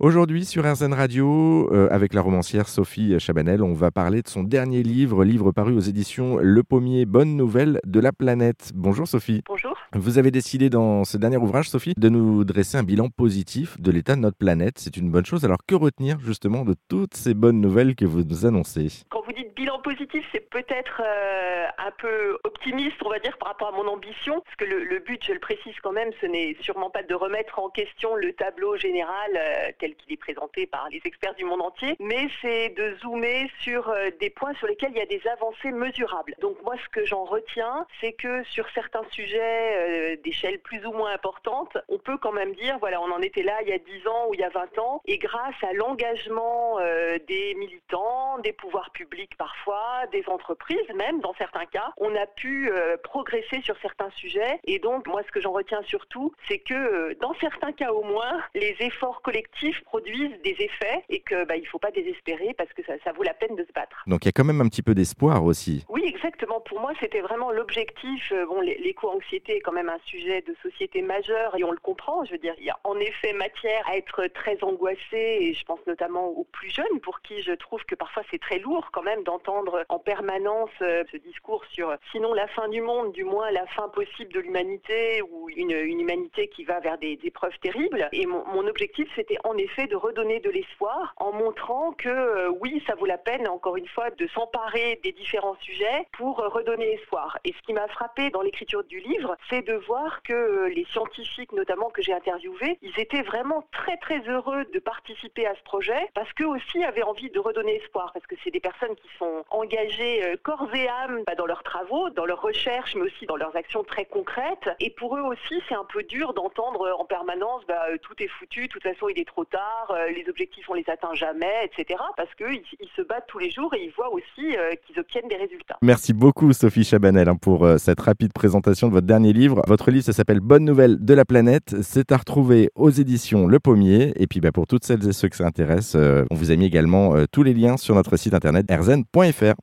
Aujourd'hui sur RZN Radio, euh, avec la romancière Sophie Chabanel, on va parler de son dernier livre, livre paru aux éditions Le Pommier, Bonne Nouvelle de la planète. Bonjour Sophie. Bonjour. Vous avez décidé dans ce dernier ouvrage, Sophie, de nous dresser un bilan positif de l'état de notre planète. C'est une bonne chose. Alors que retenir justement de toutes ces bonnes nouvelles que vous nous annoncez? Bilan positif, c'est peut-être euh, un peu optimiste, on va dire, par rapport à mon ambition, parce que le, but, je le précise quand même, ce n'est sûrement pas de remettre en question le tableau général euh, tel qu'il est présenté par les experts du monde entier, mais c'est de zoomer sur euh, des points sur lesquels il y a des avancées mesurables. Donc moi, ce que j'en retiens, c'est que sur certains sujets d'échelle plus ou moins importante, on peut quand même dire, voilà, on en était là il y a 10 ans ou il y a 20 ans, et grâce à l'engagement des militants, des pouvoirs publics parfois, des entreprises même dans certains cas, on a pu euh, progresser sur certains sujets. Et donc, moi, ce que j'en retiens surtout, c'est que euh, dans certains cas au moins, les efforts collectifs produisent des effets et que bah, il faut pas désespérer parce que ça, ça, vaut la peine de se battre. Donc, il y a quand même un petit peu d'espoir aussi. Oui, exactement. Pour moi, c'était vraiment l'objectif. Euh, bon, l'éco-anxiété est quand même un sujet de société majeur et on le comprend. Je veux dire, il y a en effet matière à être très angoissé et je pense notamment aux plus jeunes pour qui je trouve que parfois c'est très lourd quand même d'entendre en permanence ce discours sur sinon la fin du monde, du moins la fin possible de l'humanité une, humanité qui va vers des épreuves terribles. Et mon, objectif, c'était en effet de redonner de l'espoir en montrant que euh, oui, ça vaut la peine, encore une fois, de s'emparer des différents sujets pour euh, redonner espoir. Et ce qui m'a frappé dans l'écriture du livre, c'est de voir que euh, les scientifiques, notamment que j'ai interviewés, ils étaient vraiment très très heureux de participer à ce projet parce qu'eux aussi avaient envie de redonner espoir, parce que c'est des personnes qui sont engagées corps et âme bah, dans leurs travaux, dans leurs recherches, mais aussi dans leurs actions très concrètes. Et pour eux aussi, c'est un peu dur d'entendre en permanence bah, euh, tout est foutu, de toute façon il est trop tard, euh, les objectifs on les atteint jamais, etc. Parce qu'ils ils se battent tous les jours et ils voient aussi euh, qu'ils obtiennent des résultats. Merci beaucoup Sophie Chabanel hein, pour cette rapide présentation de votre dernier livre. Votre livre, ça s'appelle Bonne nouvelle de la planète. C'est à retrouver aux éditions Le Pommier. Et puis bah, pour toutes celles et ceux que ça intéresse, on vous a mis également tous les liens sur notre site internet erzen.fr.